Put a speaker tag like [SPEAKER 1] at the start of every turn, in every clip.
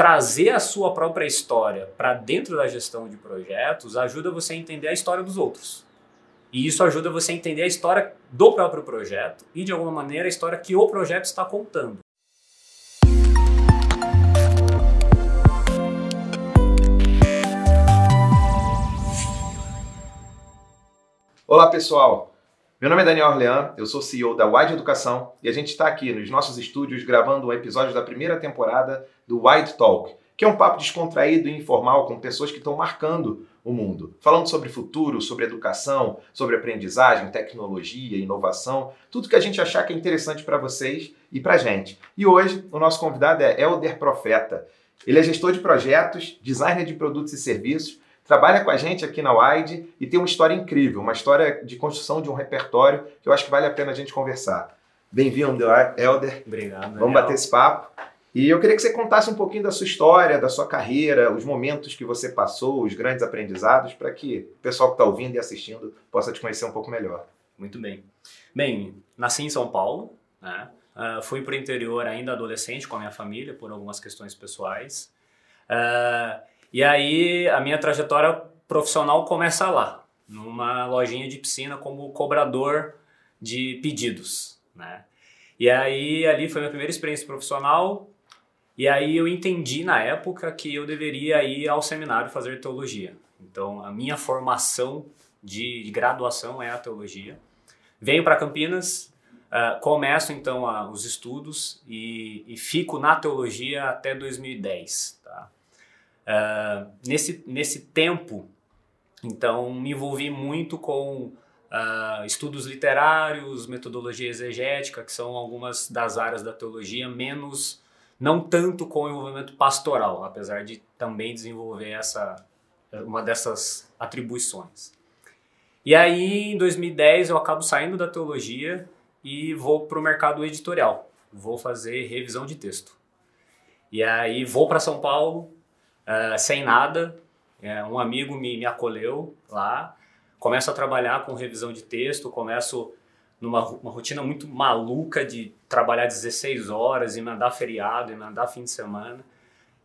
[SPEAKER 1] trazer a sua própria história para dentro da gestão de projetos ajuda você a entender a história dos outros. E isso ajuda você a entender a história do próprio projeto e, de alguma maneira, a história que o projeto está contando.
[SPEAKER 2] Olá, pessoal. Meu nome é Daniel Orlean, eu sou CEO da Wide Educação e a gente está aqui nos nossos estúdios gravando um episódio da primeira temporada do Wide Talk, que é um papo descontraído e informal com pessoas que estão marcando o mundo, falando sobre futuro, sobre educação, sobre aprendizagem, tecnologia, inovação, tudo que a gente achar que é interessante para vocês e para gente. E hoje o nosso convidado é Elder Profeta. Ele é gestor de projetos, designer de produtos e serviços trabalha com a gente aqui na Wide e tem uma história incrível, uma história de construção de um repertório que eu acho que vale a pena a gente conversar. Bem-vindo, Helder.
[SPEAKER 1] Obrigado.
[SPEAKER 2] Vamos Daniel. bater esse papo. E eu queria que você contasse um pouquinho da sua história, da sua carreira, os momentos que você passou, os grandes aprendizados, para que o pessoal que está ouvindo e assistindo possa te conhecer um pouco melhor.
[SPEAKER 1] Muito bem. Bem, nasci em São Paulo, né? Uh, fui para o interior ainda adolescente com a minha família, por algumas questões pessoais. Uh, e aí a minha trajetória profissional começa lá, numa lojinha de piscina como cobrador de pedidos, né? E aí ali foi minha primeira experiência profissional. E aí eu entendi na época que eu deveria ir ao seminário fazer teologia. Então a minha formação de graduação é a teologia. Venho para Campinas, uh, começo então a, os estudos e, e, fico na teologia até 2010. Tá? Uh, nesse, nesse tempo, então, me envolvi muito com uh, estudos literários, metodologia exegética, que são algumas das áreas da teologia, menos, não tanto com o envolvimento pastoral, apesar de também desenvolver essa, uma dessas atribuições. E aí, em 2010, eu acabo saindo da teologia e vou para o mercado editorial. Vou fazer revisão de texto. E aí vou para São Paulo, uh, sem nada. É, um amigo me, me acolheu lá. Começo a trabalhar com revisão de texto, começo numa uma rotina muito maluca de trabalhar 16 horas, e mandar feriado, e mandar fim de semana,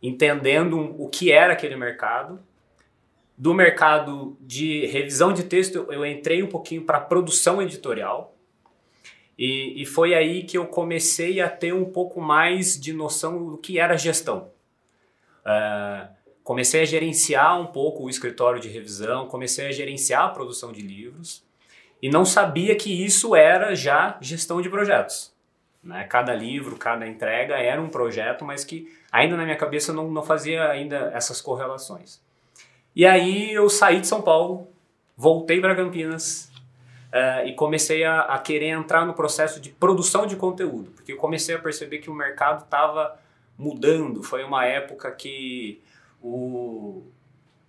[SPEAKER 1] entendendo o que era aquele mercado. Do mercado de revisão de texto, eu entrei um pouquinho para produção editorial. E, e foi aí que eu comecei a ter um pouco mais de noção do que era gestão. Uh, comecei a gerenciar um pouco o escritório de revisão, comecei a gerenciar a produção de livros e não sabia que isso era já gestão de projetos. Né? Cada livro, cada entrega era um projeto, mas que ainda na minha cabeça não, não fazia ainda essas correlações. E aí eu saí de São Paulo, voltei para Campinas uh, e comecei a, a, querer entrar no processo de produção de conteúdo, porque eu comecei a perceber que o mercado estava mudando. Foi uma época que o,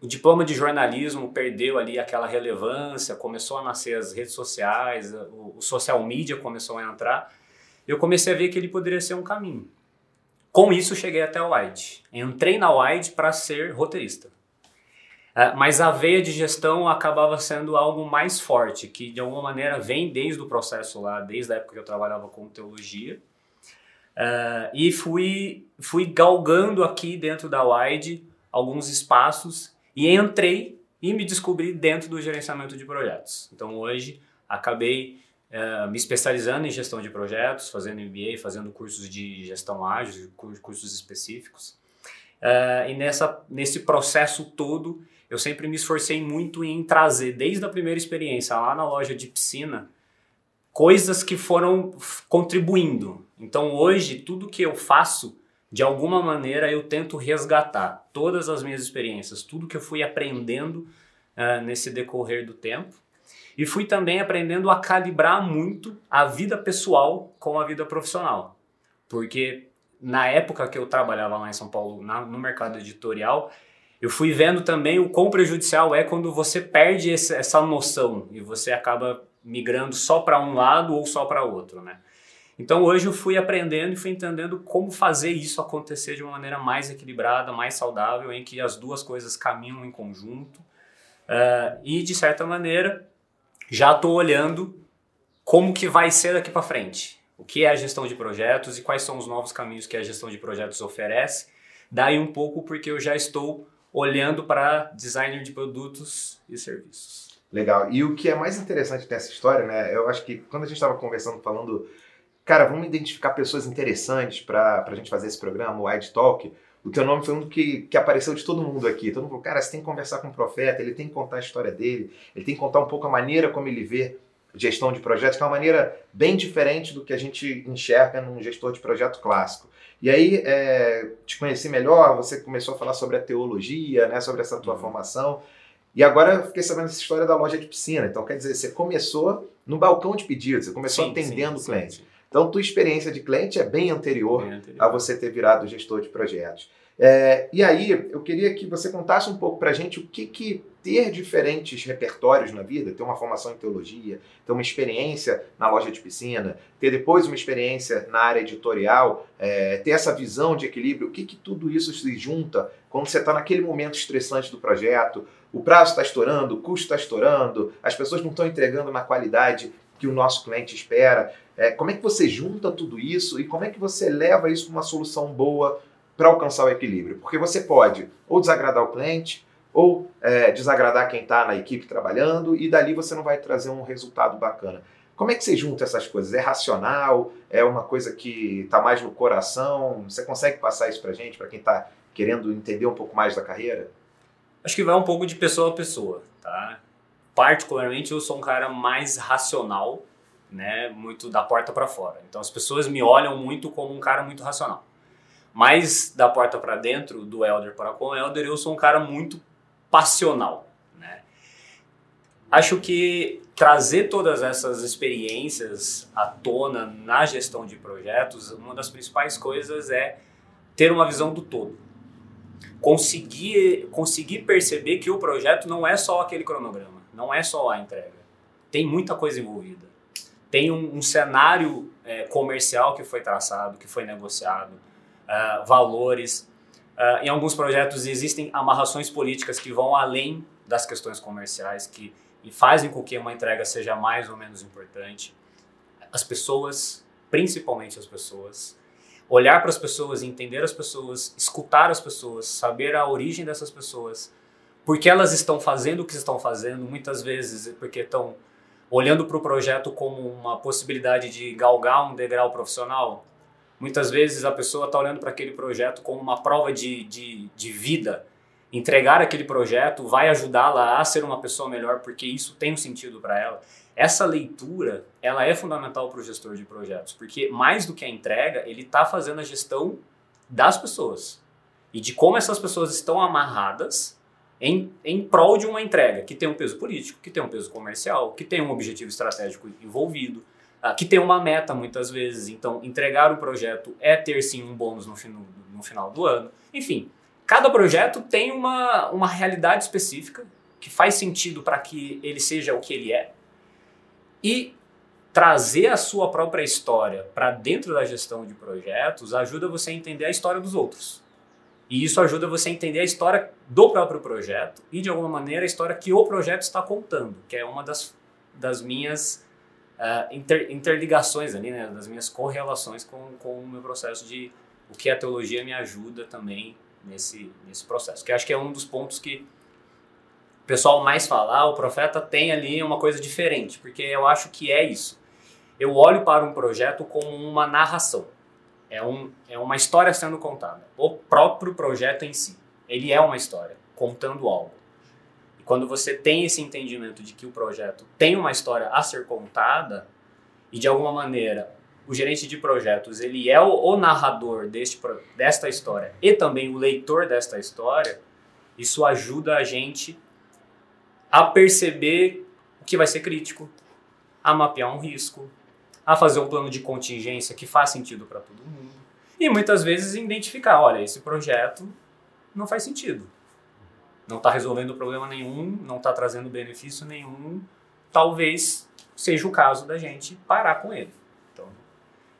[SPEAKER 1] o diploma de jornalismo perdeu ali aquela relevância, começou a nascer as redes sociais, o, o social media começou a entrar. Eu comecei a ver que ele poderia ser um caminho. Com isso, cheguei até a Wide. Entrei na Wide para ser roteirista. Uh, mas a veia de gestão acabava sendo algo mais forte, que de alguma maneira vem desde o processo lá, desde a época que eu trabalhava com teologia. Uh, e fui, fui galgando aqui dentro da Wide alguns espaços e entrei e me descobri dentro do gerenciamento de projetos. Então hoje acabei uh, me especializando em gestão de projetos, fazendo MBA, fazendo cursos de gestão ágil, cursos específicos. Uh, e nessa, nesse processo todo, eu sempre me esforcei muito em trazer, desde a primeira experiência lá na loja de piscina, coisas que foram contribuindo. Então hoje, tudo que eu faço, de alguma maneira, eu tento resgatar todas as minhas experiências, tudo que eu fui aprendendo uh, nesse decorrer do tempo. E fui também aprendendo a calibrar muito a vida pessoal com a vida profissional. Porque na época que eu trabalhava lá em São Paulo, na, no mercado editorial, eu fui vendo também o quão prejudicial é quando você perde esse, essa noção e você acaba migrando só para um lado ou só para outro, né? Então hoje eu fui aprendendo e fui entendendo como fazer isso acontecer de uma maneira mais equilibrada, mais saudável, em que as duas coisas caminham em conjunto. Uh, e de certa maneira já estou olhando como que vai ser daqui para frente. O que é a gestão de projetos e quais são os novos caminhos que a gestão de projetos oferece daí um pouco porque eu já estou olhando para designer de produtos e serviços.
[SPEAKER 2] Legal. E o que é mais interessante nessa história, né? Eu acho que quando a gente estava conversando, falando, cara, vamos identificar pessoas interessantes para a gente fazer esse programa, o Wide Talk. O teu nome foi um que, que apareceu de todo mundo aqui. Todo mundo falou, cara, você tem que conversar com o profeta, ele tem que contar a história dele, ele tem que contar um pouco a maneira como ele vê gestão de projetos, que é uma maneira bem diferente do que a gente enxerga num gestor de projeto clássico. E aí, é, te conheci melhor, você começou a falar sobre a teologia, né, sobre essa tua uhum. formação. E agora eu fiquei sabendo essa história da loja de piscina. Então, quer dizer, você começou no balcão de pedidos, você começou sim, atendendo o cliente. Sim, sim. Então, tua experiência de cliente é bem anterior, bem anterior, a você ter virado gestor de projetos. É, e aí, eu queria que você contasse um pouco para a gente o que, que ter diferentes repertórios na vida, ter uma formação em teologia, ter uma experiência na loja de piscina, ter depois uma experiência na área editorial, é, ter essa visão de equilíbrio, o que, que tudo isso se junta quando você está naquele momento estressante do projeto, o prazo está estourando, o custo está estourando, as pessoas não estão entregando na qualidade que o nosso cliente espera. É, como é que você junta tudo isso e como é que você leva isso para uma solução boa para alcançar o equilíbrio. Porque você pode ou desagradar o cliente, ou é, desagradar quem está na equipe trabalhando, e dali você não vai trazer um resultado bacana. Como é que você junta essas coisas? É racional? É uma coisa que está mais no coração? Você consegue passar isso para gente, para quem está querendo entender um pouco mais da carreira?
[SPEAKER 1] Acho que vai um pouco de pessoa a pessoa, tá? Particularmente eu sou um cara mais racional, né? Muito da porta para fora. Então as pessoas me olham muito como um cara muito racional. Mas da porta para dentro, do elder para com o elder, eu sou um cara muito passional. Né? Acho que trazer todas essas experiências à tona na gestão de projetos, uma das principais coisas é ter uma visão do todo. Conseguir, conseguir perceber que o projeto não é só aquele cronograma, não é só a entrega. Tem muita coisa envolvida. Tem um, um cenário é, comercial que foi traçado, que foi negociado uh, valores. Uh, em alguns projetos existem amarrações políticas que vão além das questões comerciais, que fazem com que uma entrega seja mais ou menos importante. As pessoas, principalmente as pessoas, olhar para as pessoas, entender as pessoas, escutar as pessoas, saber a origem dessas pessoas, porque elas estão fazendo o que estão fazendo, muitas vezes porque estão olhando para o projeto como uma possibilidade de galgar um degrau profissional, Muitas vezes a pessoa está olhando para aquele projeto como uma prova de, de, de vida. Entregar aquele projeto vai ajudá-la a ser uma pessoa melhor, porque isso tem um sentido para ela. Essa leitura, ela é fundamental para o gestor de projetos, porque mais do que a entrega, ele está fazendo a gestão das pessoas e de como essas pessoas estão amarradas em, em prol de uma entrega que tem um peso político, que tem um peso comercial, que tem um objetivo estratégico envolvido. Ah, que tem uma meta muitas vezes. Então, entregar o projeto é ter sim um bônus no, no final do ano. Enfim, cada projeto tem uma, uma realidade específica que faz sentido para que ele seja o que ele é. E trazer a sua própria história para dentro da gestão de projetos ajuda você a entender a história dos outros. E isso ajuda você a entender a história do próprio projeto e, de alguma maneira, a história que o projeto está contando, que é uma das, das minhas uh, inter, interligações ali, né, das minhas correlações com, com o meu processo de o que a teologia me ajuda também nesse, nesse processo. Que acho que é um dos pontos que o pessoal mais fala, ah, o profeta tem ali uma coisa diferente, porque eu acho que é isso. Eu olho para um projeto como uma narração. É, um, é uma história sendo contada. O próprio projeto em si. Ele é uma história, contando algo quando você tem esse entendimento de que o projeto tem uma história a ser contada e de alguma maneira o gerente de projetos ele é o, o narrador deste, desta história e também o leitor desta história, isso ajuda a gente a perceber o que vai ser crítico, a mapear um risco, a fazer um plano de contingência que faz sentido para todo mundo e muitas vezes identificar, olha, esse projeto não faz sentido não está resolvendo problema nenhum, não está trazendo benefício nenhum, talvez seja o caso da gente parar com ele. Então,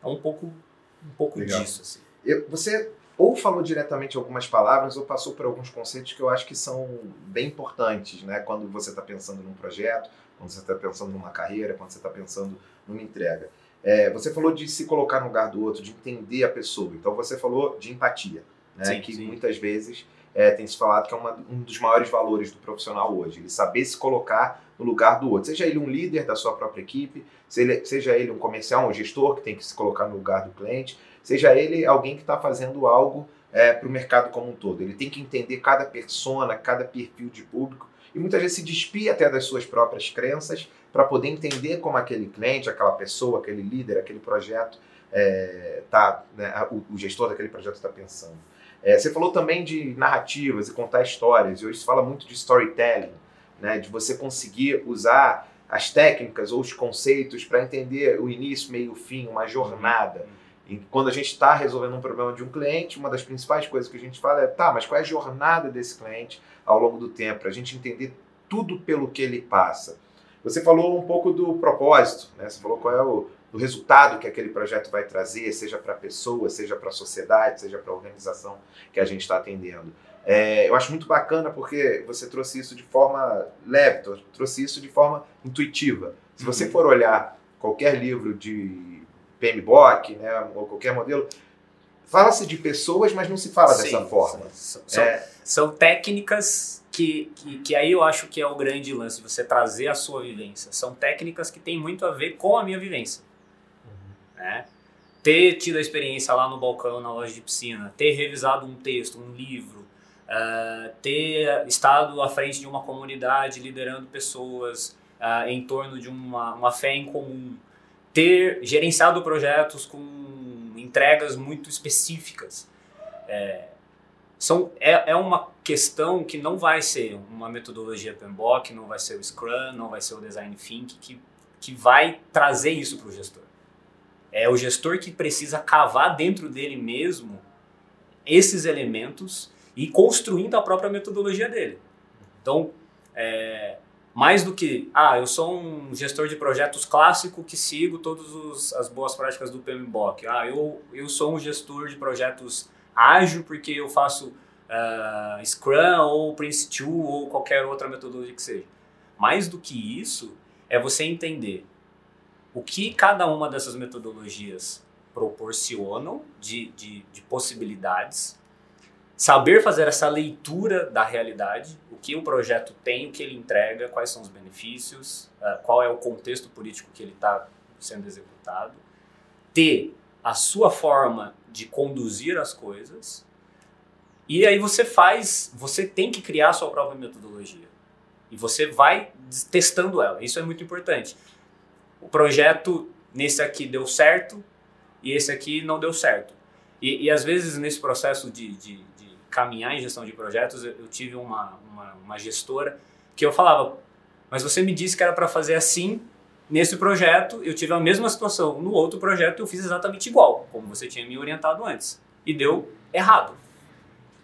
[SPEAKER 1] é um pouco, um pouco disso. Assim.
[SPEAKER 2] Eu, você ou falou diretamente algumas palavras ou passou por alguns conceitos que eu acho que são bem importantes, né? Quando você está pensando num projeto, quando você está pensando numa carreira, quando você está pensando numa entrega. É, você falou de se colocar no lugar do outro, de entender a pessoa. Então você falou de empatia. né?
[SPEAKER 1] Sim,
[SPEAKER 2] que
[SPEAKER 1] sim.
[SPEAKER 2] muitas vezes é, tem se falado que é uma, um dos maiores valores do profissional hoje. Ele saber se colocar no lugar do outro. Seja ele um líder da sua própria equipe, seja, ele um comercial, um gestor que tem que se colocar no lugar do cliente, seja ele alguém que está fazendo algo é, para o mercado como um todo. Ele tem que entender cada persona, cada perfil de público e muitas vezes se despir até das suas próprias crenças para poder entender como aquele cliente, aquela pessoa, aquele líder, aquele projeto é, tá, né, o, o, gestor daquele projeto está pensando. É, você falou também de narrativas e contar histórias, e hoje se fala muito de storytelling, né, de você conseguir usar as técnicas ou os conceitos para entender o início, meio, fim, uma jornada. E quando a gente está resolvendo um problema de um cliente, uma das principais coisas que a gente fala é, tá, mas qual é a jornada desse cliente ao longo do tempo, para a gente entender tudo pelo que ele passa. Você falou um pouco do propósito, né? Você falou qual é o, o resultado que aquele projeto vai trazer, seja para a pessoa, seja para a sociedade, seja para a organização que a gente está atendendo. É, eu acho muito bacana porque você trouxe isso de forma leve, trouxe isso de forma intuitiva. Se você
[SPEAKER 1] Uhum.
[SPEAKER 2] for olhar qualquer livro de PMBOK, né, ou qualquer modelo, fala-se de pessoas, mas não se fala
[SPEAKER 1] Sim,
[SPEAKER 2] dessa forma.
[SPEAKER 1] São, são-
[SPEAKER 2] É,
[SPEAKER 1] são técnicas que, que, que aí eu acho que é o grande lance, você trazer a sua vivência. São técnicas que têm muito a ver com a minha vivência. Né? Ter tido a experiência lá no balcão, na loja de piscina, ter revisado um texto, um livro, ah, ter estado à frente de uma comunidade liderando pessoas ah, em torno de uma, uma fé em comum, ter gerenciado projetos com entregas muito específicas. É, são, é, é uma questão que não vai ser uma metodologia PMBOK, não vai ser o Scrum, não vai ser o Design Thinking que, que vai trazer isso para o gestor. É o gestor que precisa cavar dentro dele mesmo esses elementos e construindo a própria metodologia dele. Então, é, mais do que, ah, eu sou um gestor de projetos clássico que sigo todas as boas práticas do PMBOK. Ah, eu, eu sou um gestor de projetos ágil porque eu faço ah, Scrum ou Prince2 ou qualquer outra metodologia que seja. Mais do que isso, é você entender o que cada uma dessas metodologias proporcionam de, de, de possibilidades, saber fazer essa leitura da realidade, o que o projeto tem, o que ele entrega, quais são os benefícios, ah, qual é o contexto político que ele está sendo executado, ter a sua forma de conduzir as coisas, e aí você faz, você tem que criar a sua própria metodologia. E você vai testando ela. Isso é muito importante. O projeto nesse aqui deu certo e esse aqui não deu certo. E, e às vezes nesse processo de, de, de caminhar em gestão de projetos, eu, eu tive uma, uma, uma gestora que eu falava, mas você me disse que era para fazer assim nesse projeto, eu tive a mesma situação no outro projeto, eu fiz exatamente igual, como você tinha me orientado antes. E deu errado.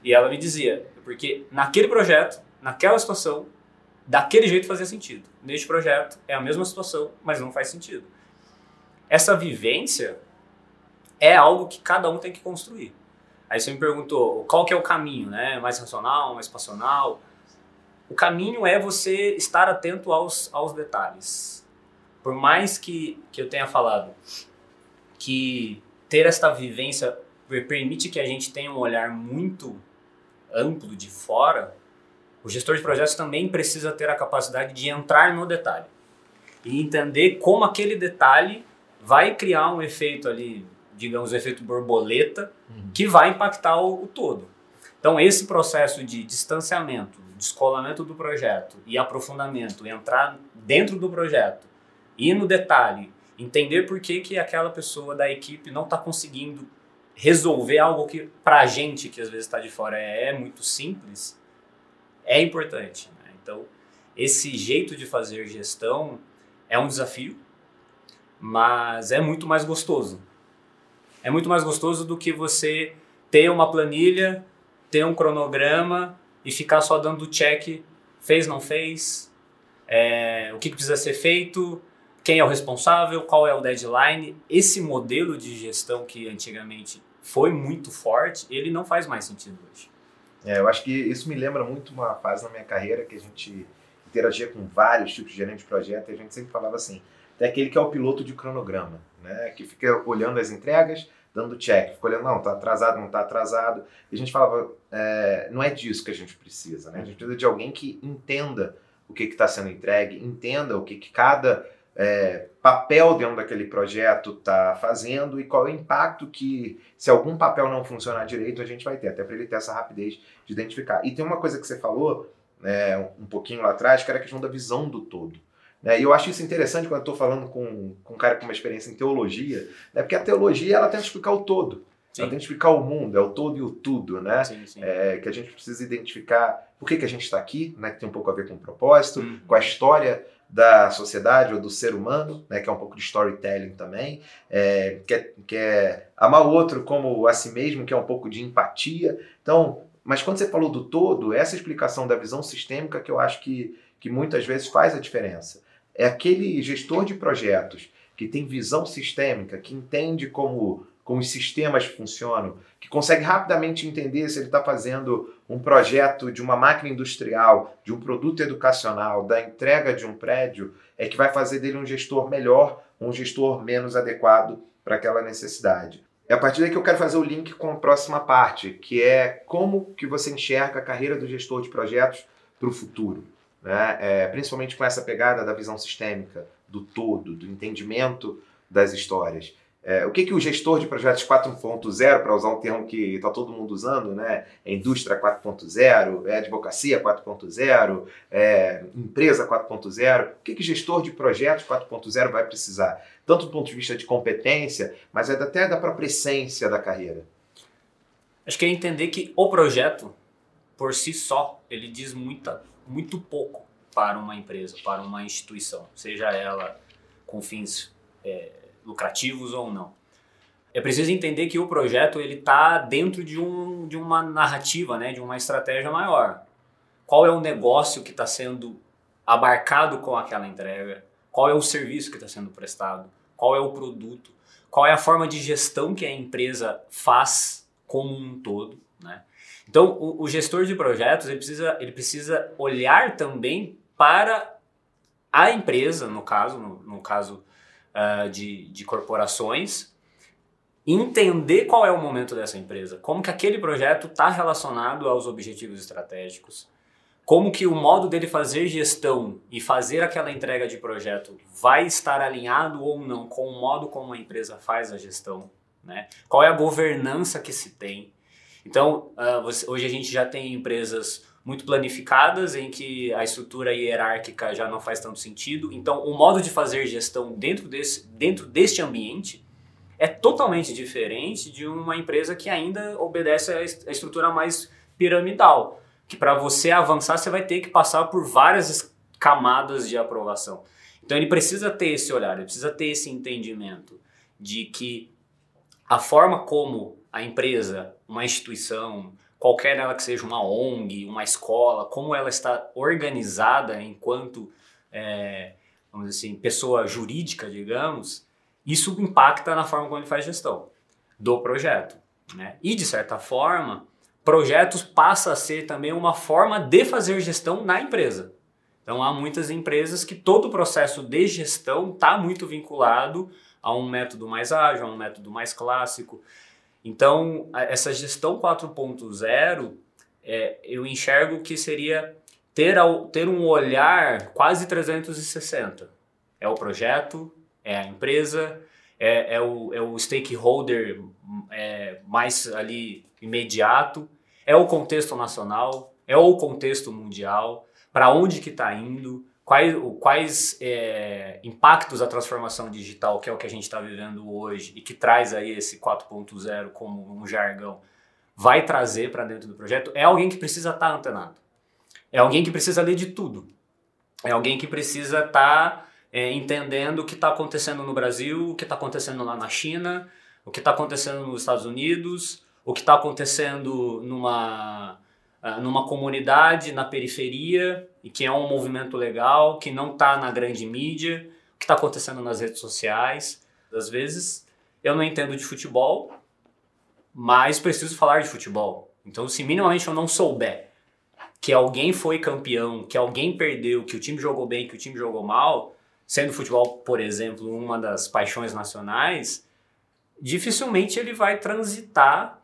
[SPEAKER 1] E ela me dizia, porque naquele projeto, naquela situação, daquele jeito fazia sentido. Neste projeto é a mesma situação, mas não faz sentido. Essa vivência é algo que cada um tem que construir. Aí você me perguntou qual que é o caminho, né? Mais racional, mais passional? O caminho é você estar atento aos, aos detalhes. Por mais que, que eu tenha falado que ter esta vivência permite que a gente tenha um olhar muito amplo de fora, o gestor de projetos também precisa ter a capacidade de entrar no detalhe e entender como aquele detalhe vai criar um efeito ali, digamos, um efeito borboleta, que vai impactar o, o todo. Então, esse processo de distanciamento, descolamento do projeto e aprofundamento, entrar dentro do projeto, ir no detalhe, entender por que, que aquela pessoa da equipe não está conseguindo resolver algo que, para a gente, que às vezes está de fora, é, é muito simples, é importante. Né? Então, esse jeito de fazer gestão é um desafio, mas é muito mais gostoso. É muito mais gostoso do que você ter uma planilha, ter um cronograma e ficar só dando check, fez, não fez, é, o que, precisa ser feito, quem é o responsável, qual é o deadline. Esse modelo de gestão que antigamente foi muito forte, ele não faz mais sentido hoje.
[SPEAKER 2] É, eu acho que isso me lembra muito uma fase na minha carreira que a gente interagia com vários tipos de gerente de projeto e a gente sempre falava assim, tem aquele que é o piloto de cronograma, né, que fica olhando as entregas, dando check, ficou olhando, não, tá atrasado, não tá atrasado. E a gente falava, é, não é disso que a gente precisa, né? A gente precisa de alguém que entenda o que está sendo entregue, entenda o que, que cada é, papel dentro daquele projeto está fazendo e qual é o impacto que, se algum papel não funcionar direito, a gente vai ter, até para ele ter essa rapidez de identificar. E tem uma coisa que você falou é, um pouquinho lá atrás, que era a questão da visão do todo. Né? E eu acho isso interessante quando eu estou falando com, com um cara com uma experiência em teologia, né? porque a teologia ela tenta explicar o todo. Sim. Ela tenta explicar o mundo, é o todo e o tudo, né? Sim, sim. É, que a gente precisa identificar por que, que a gente está aqui, né? que tem um pouco a ver com o propósito, uhum. com a história da sociedade ou do ser humano, né, que é um pouco de storytelling também, é, que, é, amar o outro como a si mesmo, que é um pouco de empatia. Então, mas quando você falou do todo, essa explicação da visão sistêmica que eu acho que, que muitas vezes faz a diferença. É aquele gestor de projetos que tem visão sistêmica, que entende como como os sistemas funcionam, que consegue rapidamente entender se ele está fazendo um projeto de uma máquina industrial, de um produto educacional, da entrega de um prédio, é que vai fazer dele um gestor melhor, um gestor menos adequado para aquela necessidade. É a partir daí que eu quero fazer o link com a próxima parte, que é como que você enxerga a carreira do gestor de projetos para o futuro. Né? É, principalmente com essa pegada da visão sistêmica, do todo, do entendimento das histórias. É, o que, que o gestor de projetos 4.0, para usar um termo que está todo mundo usando, né? É indústria 4.0, é advocacia 4.0, é empresa 4.0, o que, que gestor de projetos 4.0 vai precisar? Tanto do ponto de vista de competência, mas é até da própria essência da carreira.
[SPEAKER 1] Acho que é entender que o projeto, por si só, ele diz muita, muito pouco para uma empresa, para uma instituição, seja ela com fins é, lucrativos ou não. É preciso entender que o projeto ele está dentro de, um, de uma narrativa, né, de uma estratégia maior. Qual é o negócio que está sendo abarcado com aquela entrega? Qual é o serviço que está sendo prestado? Qual é o produto? Qual é a forma de gestão que a empresa faz como um todo? Né? Então, o, o gestor de projetos ele precisa, ele precisa olhar também para a empresa, no caso, no, no caso uh, de, de corporações, entender qual é o momento dessa empresa, como que aquele projeto está relacionado aos objetivos estratégicos, como que o modo dele fazer gestão e fazer aquela entrega de projeto vai estar alinhado ou não com o modo como a empresa faz a gestão, né? Qual é a governança que se tem? Então, uh, hoje a gente já tem empresas muito planificadas, em que a estrutura hierárquica já não faz tanto sentido. Então, o modo de fazer gestão dentro, desse, dentro deste ambiente é totalmente diferente de uma empresa que ainda obedece à estrutura mais piramidal, que para você avançar você vai ter que passar por várias camadas de aprovação. Então ele precisa ter esse olhar, ele precisa ter esse entendimento de que a forma como a empresa, uma instituição, qualquer ela que seja uma ONG, uma escola, como ela está organizada enquanto, é, vamos dizer assim, pessoa jurídica, digamos, isso impacta na forma como ele faz gestão do projeto. Né? E, de certa forma, projetos passa a ser também uma forma de fazer gestão na empresa. Então, há muitas empresas que todo o processo de gestão está muito vinculado a um método mais ágil, a um método mais clássico. Então, essa gestão 4.0, é, eu enxergo que seria ter, ter um olhar quase 360. É o projeto, é a empresa, é, é, o, é o stakeholder é, mais ali imediato, é o contexto nacional, é o contexto mundial, para onde que está indo, quais, quais é, impactos a transformação digital, que é o que a gente está vivendo hoje e que traz aí esse 4.0 como um jargão, vai trazer para dentro do projeto, é alguém que precisa estar tá antenado. É alguém que precisa ler de tudo. É alguém que precisa estar tá, é, entendendo o que está acontecendo no Brasil, o que está acontecendo lá na China, o que está acontecendo nos Estados Unidos, o que está acontecendo numa ah, numa comunidade na periferia e que é um movimento legal, que não está na grande mídia, que está acontecendo nas redes sociais. Às vezes eu não entendo de futebol, mas preciso falar de futebol. Então, se minimamente eu não souber que alguém foi campeão, que alguém perdeu, que o time jogou bem, que o time jogou mal, sendo futebol, por exemplo, uma das paixões nacionais, dificilmente ele vai transitar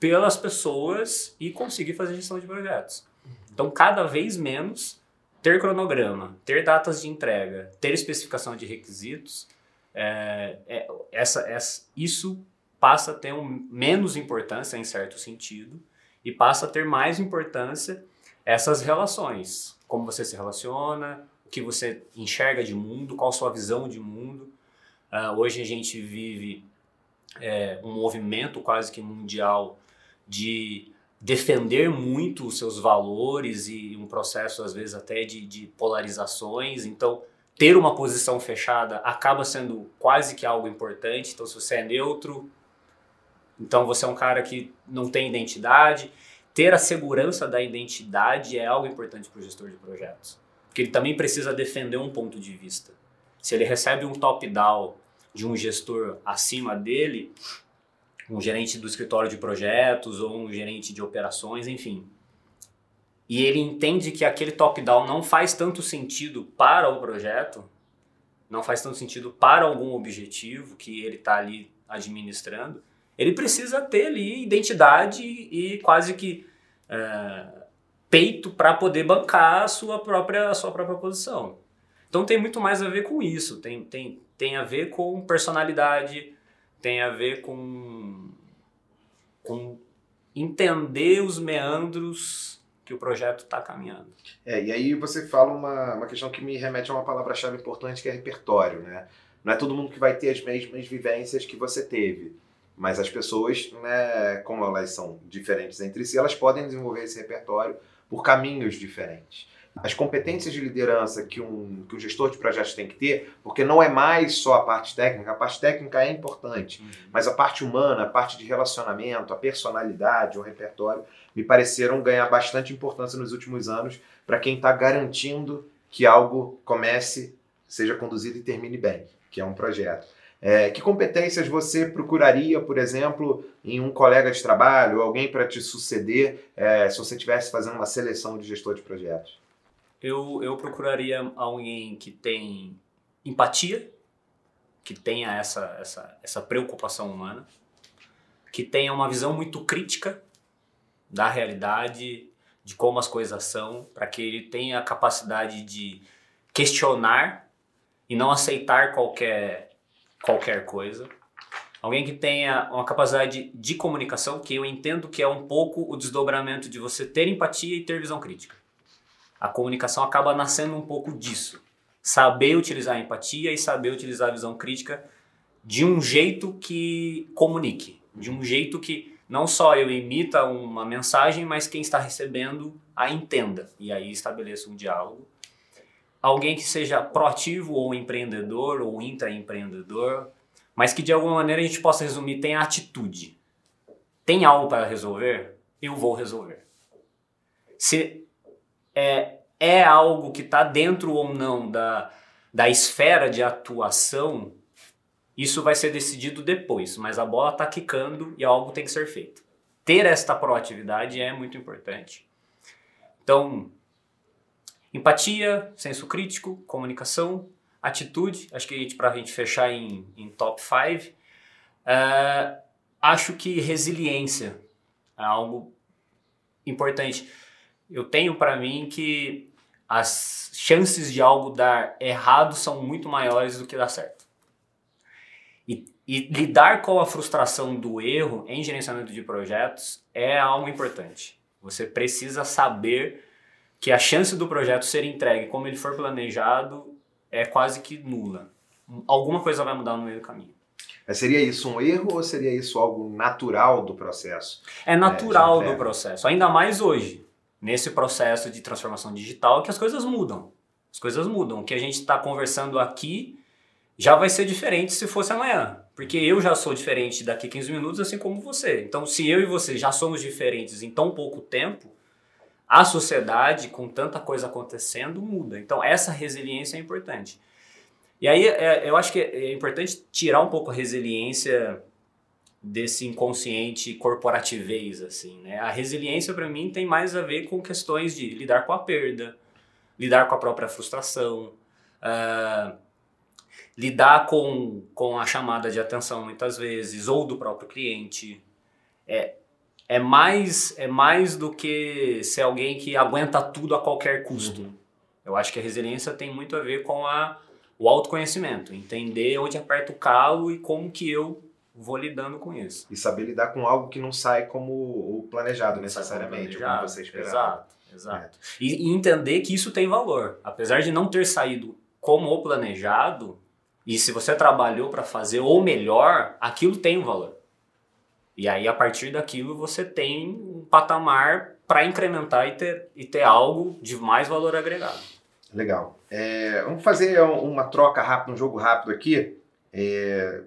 [SPEAKER 1] pelas pessoas e conseguir fazer gestão de projetos. Então, cada vez menos ter cronograma, ter datas de entrega, ter especificação de requisitos, é, é, essa, essa, isso passa a ter um, menos importância em certo sentido e passa a ter mais importância essas relações, como você se relaciona, o que você enxerga de mundo, qual sua visão de mundo. Uh, hoje a gente vive é, um movimento quase que mundial de defender muito os seus valores e um processo às vezes até de, de polarizações. Então, ter uma posição fechada acaba sendo quase que algo importante. Então, se você é neutro, então você é um cara que não tem identidade. Ter a segurança da identidade é algo importante para o gestor de projetos, porque ele também precisa defender um ponto de vista. Se ele recebe um top-down de um gestor acima dele, um gerente do escritório de projetos ou um gerente de operações, enfim. E ele entende que aquele top-down não faz tanto sentido para o projeto, não faz tanto sentido para algum objetivo que ele está ali administrando, ele precisa ter ali identidade e quase que é, peito para poder bancar a sua própria, a sua própria posição. Então tem muito mais a ver com isso, tem, tem, tem a ver com personalidade, tem a ver com, com entender os meandros que o projeto está caminhando.
[SPEAKER 2] É, e aí você fala uma, uma questão que me remete a uma palavra-chave importante que é repertório, né? Não é todo mundo que vai ter as mesmas vivências que você teve, mas as pessoas, né, como elas são diferentes entre si, elas podem desenvolver esse repertório por caminhos diferentes as competências de liderança que um, que um gestor de projetos tem que ter, porque não é mais só a parte técnica, a parte técnica é importante, uhum. mas a parte humana, a parte de relacionamento, a personalidade, o repertório, me pareceram ganhar bastante importância nos últimos anos para quem está garantindo que algo comece, seja conduzido e termine bem, que é um projeto. É, que competências você procuraria, por exemplo, em um colega de trabalho, alguém para te suceder, é, se você estivesse fazendo uma seleção de gestor de projetos?
[SPEAKER 1] Eu, eu procuraria alguém que tem empatia, que tenha essa, essa, essa preocupação humana, que tenha uma visão muito crítica da realidade, de como as coisas são, para que ele tenha a capacidade de questionar e não aceitar qualquer, qualquer coisa. Alguém que tenha uma capacidade de comunicação, que eu entendo que é um pouco o desdobramento de você ter empatia e ter visão crítica. A comunicação acaba nascendo um pouco disso. Saber utilizar a empatia e saber utilizar a visão crítica de um jeito que comunique, de um jeito que não só eu emita uma mensagem, mas quem está recebendo a entenda. E aí estabeleça um diálogo. Alguém que seja proativo ou empreendedor ou intraempreendedor, mas que de alguma maneira a gente possa resumir, tem atitude. Tem algo para resolver? Eu vou resolver. Se é, é algo que está dentro ou não da, da esfera de atuação, isso vai ser decidido depois, mas a bola está quicando e algo tem que ser feito. Ter esta proatividade é muito importante. Então, empatia, senso crítico, comunicação, atitude, acho que para a gente fechar em, em top 5, uh, é, acho que resiliência é algo importante eu tenho para mim que as chances de algo dar errado são muito maiores do que dar certo. E, e lidar com a frustração do erro em gerenciamento de projetos é algo importante. Você precisa saber que a chance do projeto ser entregue como ele for planejado é quase que nula. Alguma coisa vai mudar no meio do caminho.
[SPEAKER 2] Mas seria isso um erro ou seria isso algo natural do processo?
[SPEAKER 1] É natural é, do processo, ainda mais hoje nesse processo de transformação digital que as coisas mudam. As coisas mudam. O que a gente está conversando aqui já vai ser diferente se fosse amanhã. Porque eu já sou diferente daqui 15 minutos, assim como você. Então, se eu e você já somos diferentes em tão pouco tempo, a sociedade, com tanta coisa acontecendo, muda. Então, essa resiliência é importante. E aí, é, eu acho que é importante tirar um pouco a resiliência desse inconsciente corporativez, assim, né? A resiliência para mim tem mais a ver com questões de lidar com a perda, lidar com a própria frustração, uh, lidar com, com a chamada de atenção muitas vezes, ou do próprio cliente. É, é, mais, é mais do que ser alguém que aguenta tudo a qualquer custo. Uhum. Eu acho que a resiliência tem muito a ver com a, o autoconhecimento, entender onde aperta o calo e como que eu vou lidando com isso.
[SPEAKER 2] E saber lidar com algo que não sai como o planejado necessariamente, como, como você esperava.
[SPEAKER 1] Exato, exato. É. E, e entender que isso tem valor. Apesar de não ter saído como o planejado, e se você trabalhou para fazer o melhor, aquilo tem um valor. E aí, a partir daquilo, você tem um patamar para incrementar e ter, e ter algo de mais valor agregado.
[SPEAKER 2] Legal. É, vamos fazer uma troca rápida, um jogo rápido aqui. É,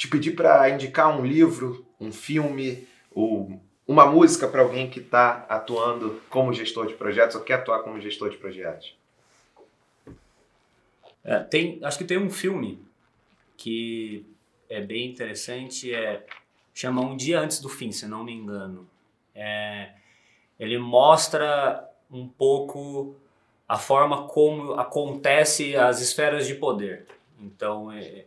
[SPEAKER 2] te pedir para indicar um livro, um filme ou uma música para alguém que está atuando como gestor de projetos ou quer atuar como gestor de projetos.
[SPEAKER 1] É, tem, acho que tem um filme que é bem interessante, é chama Um Dia Antes do Fim, se não me engano. É, ele mostra um pouco a forma como acontece as esferas de poder. Então, é,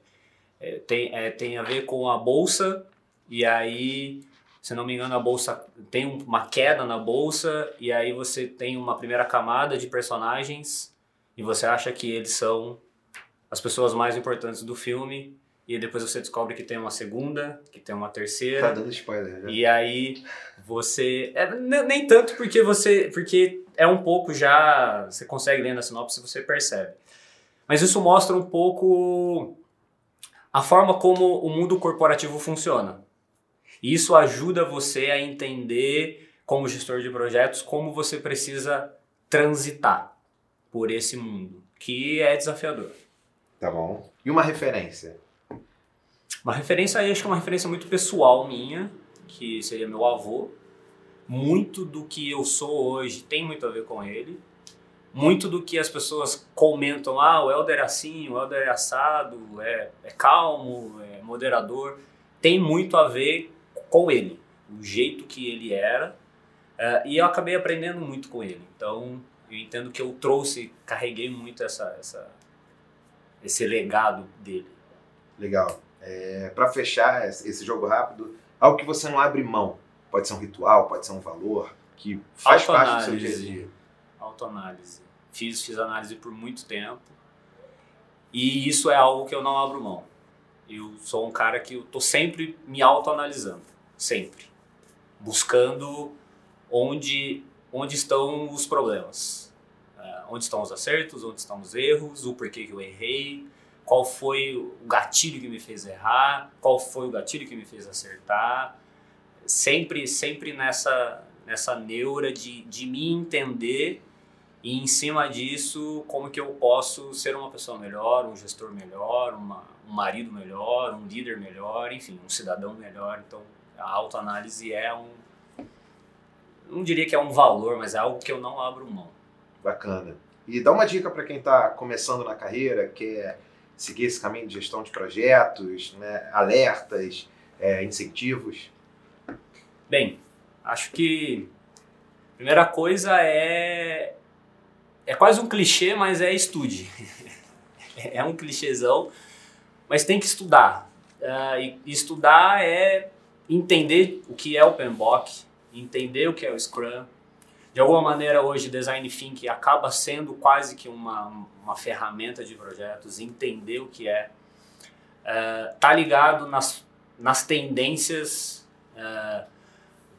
[SPEAKER 1] é, tem, é, tem a ver com a bolsa, e aí, se não me engano, a bolsa tem uma queda na bolsa, e aí você tem uma primeira camada de personagens, e você acha que eles são as pessoas mais importantes do filme, e depois você descobre que tem uma segunda, que tem uma terceira.
[SPEAKER 2] Tá dando spoiler,
[SPEAKER 1] né? E aí você. É, nem tanto porque você. Porque é um pouco já. Você consegue ler na sinopse você percebe. Mas isso mostra um pouco a forma como o mundo corporativo funciona. E isso ajuda você a entender, como gestor de projetos, como você precisa transitar por esse mundo, que é desafiador.
[SPEAKER 2] Tá bom. E uma referência?
[SPEAKER 1] Uma referência acho que é uma referência muito pessoal minha, que seria meu avô. Muito do que eu sou hoje tem muito a ver com ele. Muito do que as pessoas comentam, ah, o Helder é assim, o Helder é assado, é, é calmo, é moderador, tem muito a ver com ele, o jeito que ele era. Uh, e eu acabei aprendendo muito com ele. Então, eu entendo que eu trouxe, carreguei muito essa, essa, esse legado dele.
[SPEAKER 2] Legal. É, para fechar esse jogo rápido, algo que você não abre mão. Pode ser um ritual, pode ser um valor que faz parte do seu dia a dia.
[SPEAKER 1] Autoanálise. Fiz, fiz análise por muito tempo e isso é algo que eu não abro mão. Eu sou um cara que eu tô sempre me autoanalisando, sempre. Buscando onde, onde estão os problemas. Uh, onde estão os acertos, onde estão os erros, o porquê que eu errei, qual foi o gatilho que me fez errar, qual foi o gatilho que me fez acertar. Sempre, sempre nessa, nessa neura de, de me entender e em cima disso, como que eu posso ser uma pessoa melhor, um gestor melhor, uma, um marido melhor, um líder melhor, enfim, um cidadão melhor. Então, a autoanálise é um. Não diria que é um valor, mas é algo que eu não abro mão.
[SPEAKER 2] Bacana. E dá uma dica para quem está começando na carreira, quer seguir esse caminho de gestão de projetos, né, alertas, é, incentivos?
[SPEAKER 1] Bem, acho que a primeira coisa é. É quase um clichê, mas é estude. é um clichêzão, mas tem que estudar. Uh, e estudar é entender o que é o PMBOK, entender o que é o Scrum, de alguma maneira hoje design thinking acaba sendo quase que uma, uma ferramenta de projetos, entender o que é, uh, tá ligado nas, nas tendências, uh,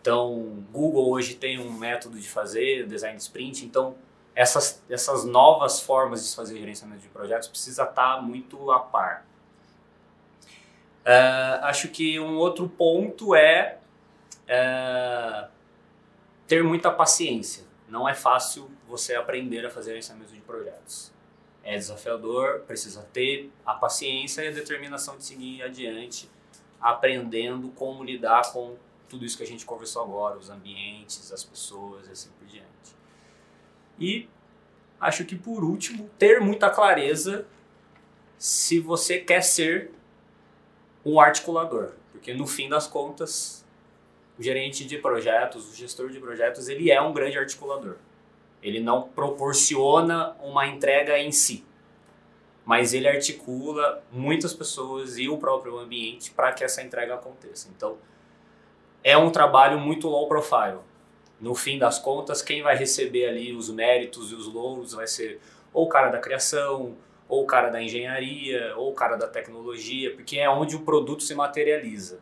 [SPEAKER 1] então Google hoje tem um método de fazer design sprint, então essas, essas novas formas de fazer gerenciamento de projetos precisa estar tá muito a par. Uh, acho que um outro ponto é uh, ter muita paciência. Não é fácil você aprender a fazer gerenciamento de projetos. É desafiador, precisa ter a paciência e a determinação de seguir adiante, aprendendo como lidar com tudo isso que a gente conversou agora, os ambientes, as pessoas e assim por diante. E acho que por último, ter muita clareza se você quer ser um articulador, porque no fim das contas o gerente de projetos, o gestor de projetos, ele é um grande articulador. Ele não proporciona uma entrega em si. mas ele articula muitas pessoas e o próprio ambiente para que essa entrega aconteça. Então, é um trabalho muito low profile. No fim das contas, quem vai receber ali os méritos e os louros vai ser ou o cara da criação, ou o cara da engenharia, ou o cara da tecnologia, porque é onde o produto se materializa.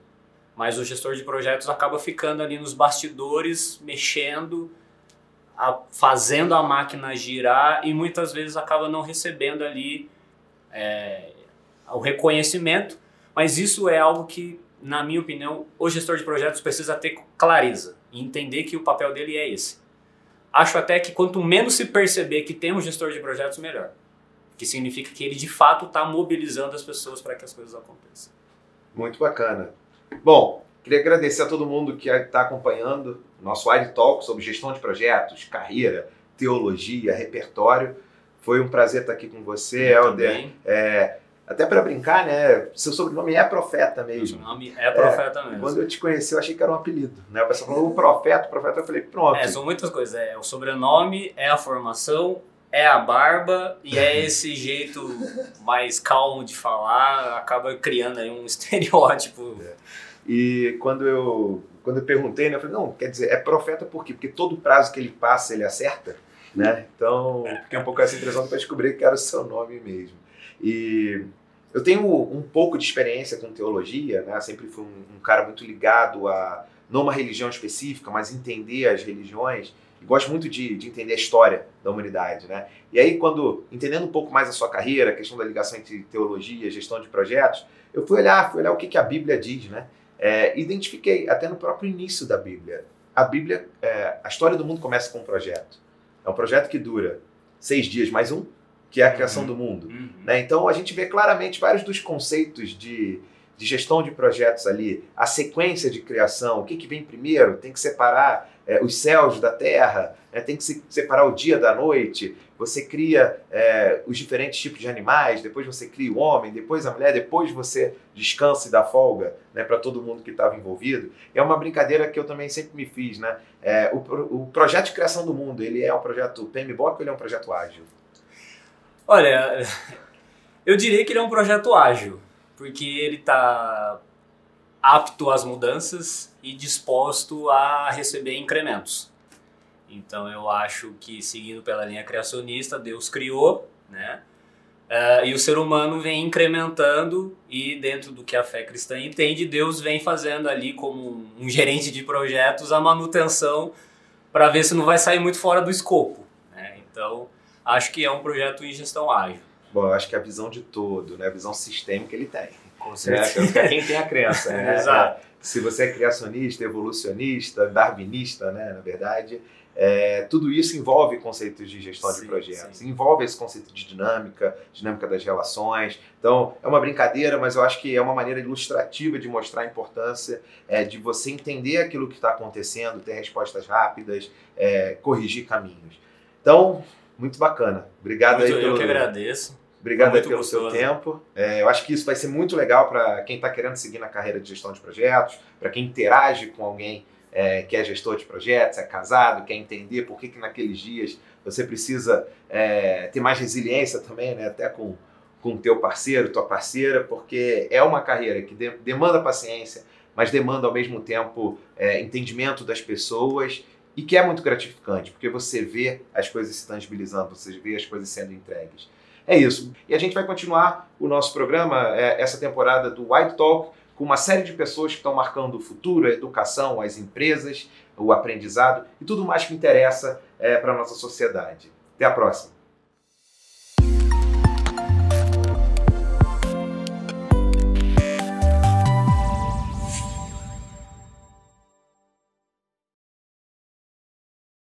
[SPEAKER 1] Mas o gestor de projetos acaba ficando ali nos bastidores, mexendo, a, fazendo a máquina girar e muitas vezes acaba não recebendo ali é, o reconhecimento. Mas isso é algo que, na minha opinião, o gestor de projetos precisa ter clareza e entender que o papel dele é esse. Acho até que quanto menos se perceber que tem um gestor de projetos, melhor. Que significa que ele de fato está mobilizando as pessoas para que as coisas aconteçam.
[SPEAKER 2] Muito bacana. Bom, queria agradecer a todo mundo que está acompanhando o nosso Wide Talk sobre gestão de projetos, carreira, teologia, repertório. Foi um prazer estar aqui com você, Helder. É, até para brincar, né? Seu sobrenome é profeta mesmo.
[SPEAKER 1] Meu nome é profeta é, mesmo.
[SPEAKER 2] Quando eu te conheci, eu achei que era um apelido. Né? O pessoal falou o profeta, o profeta, eu falei, pronto.
[SPEAKER 1] É, são muitas coisas. É o sobrenome, é a formação, é a barba e é esse jeito mais calmo de falar, acaba criando aí um estereótipo.
[SPEAKER 2] É. E quando eu, quando eu perguntei, né, eu falei, não, quer dizer, é profeta por quê? Porque todo prazo que ele passa, ele acerta, né? Então, fiquei um pouco essa impressão para descobrir que era o seu nome mesmo. E eu tenho um pouco de experiência com teologia, né? Sempre fui um, um cara muito ligado a não uma religião específica, mas entender as religiões e gosto muito de, de, entender a história da humanidade, né? E aí, quando, entendendo um pouco mais a sua carreira, a questão da ligação entre teologia e gestão de projetos, eu fui olhar, fui olhar o que, que a Bíblia diz, né? É, identifiquei, até no próprio início da Bíblia, a Bíblia, é, a história do mundo começa com um projeto. É um projeto que dura seis dias mais um, que é a criação uhum. do mundo. Uhum. Né? Então, a gente vê claramente vários dos conceitos de, de gestão de projetos ali, a sequência de criação, o que, que vem primeiro, tem que separar é, os céus da terra, né? tem que se separar o dia da noite, você cria é, os diferentes tipos de animais, depois você cria o homem, depois a mulher, depois você descansa e dá folga né, para todo mundo que estava envolvido. É uma brincadeira que eu também sempre me fiz. Né? É, o, o, projeto de criação do mundo, ele é um projeto PMBOK ou ele é um projeto ágil?
[SPEAKER 1] Olha, eu diria que ele é um projeto ágil, porque ele está apto às mudanças e disposto a receber incrementos. Então eu acho que seguindo pela linha criacionista, Deus criou, né? Uh, e o ser humano vem incrementando e dentro do que a fé cristã entende, Deus vem fazendo ali como um gerente de projetos a manutenção para ver se não vai sair muito fora do escopo. Né? Então acho que é um projeto em gestão ágil.
[SPEAKER 2] Bom, eu acho que a visão de todo, né? a visão sistêmica ele tem. Com certeza. É, quem tem a crença. Né?
[SPEAKER 1] Exato.
[SPEAKER 2] Se você é criacionista, evolucionista, darwinista, né? na verdade, é, tudo isso envolve conceitos de gestão sim, de projetos, sim. envolve esse conceito de dinâmica, dinâmica das relações. Então, é uma brincadeira, mas eu acho que é uma maneira ilustrativa de mostrar a importância é, de você entender aquilo que está acontecendo, ter respostas rápidas, é, corrigir caminhos. Então, muito bacana. Obrigado
[SPEAKER 1] muito,
[SPEAKER 2] aí pelo.
[SPEAKER 1] Eu que agradeço.
[SPEAKER 2] Obrigado pelo gostoso. seu tempo. É, eu acho que isso vai ser muito legal para quem está querendo seguir na carreira de gestão de projetos, para quem interage com alguém é, que é gestor de projetos, é casado, quer entender por que, que naqueles dias você precisa é, ter mais resiliência também, né? até com com teu parceiro, tua parceira, porque é uma carreira que de, demanda paciência, mas demanda ao mesmo tempo é, entendimento das pessoas e que é muito gratificante, porque você vê as coisas se tangibilizando, você vê as coisas sendo entregues. É isso. E a gente vai continuar o nosso programa, é, essa temporada do White Talk, com uma série de pessoas que estão marcando o futuro, a educação, as empresas, o aprendizado e tudo mais que interessa é, para a nossa sociedade. Até a próxima!